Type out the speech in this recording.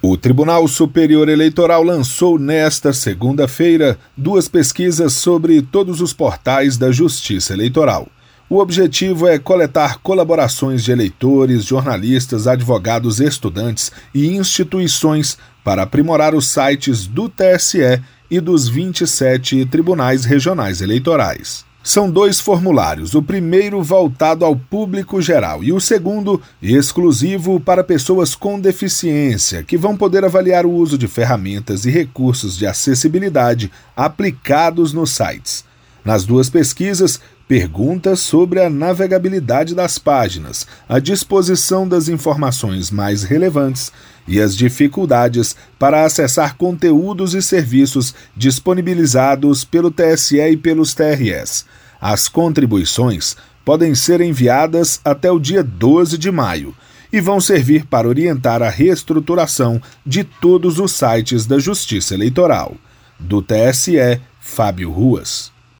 O Tribunal Superior Eleitoral lançou nesta segunda-feira duas pesquisas sobre todos os portais da Justiça Eleitoral. O objetivo é coletar colaborações de eleitores, jornalistas, advogados, estudantes e instituições para aprimorar os sites do TSE e dos 27 tribunais regionais eleitorais. São dois formulários, o primeiro voltado ao público geral e o segundo exclusivo para pessoas com deficiência, que vão poder avaliar o uso de ferramentas e recursos de acessibilidade aplicados nos sites. Nas duas pesquisas, perguntas sobre a navegabilidade das páginas, a disposição das informações mais relevantes e as dificuldades para acessar conteúdos e serviços disponibilizados pelo TSE e pelos TRS. As contribuições podem ser enviadas até o dia 12 de maio e vão servir para orientar a reestruturação de todos os sites da Justiça Eleitoral. Do TSE, Fábio Ruas.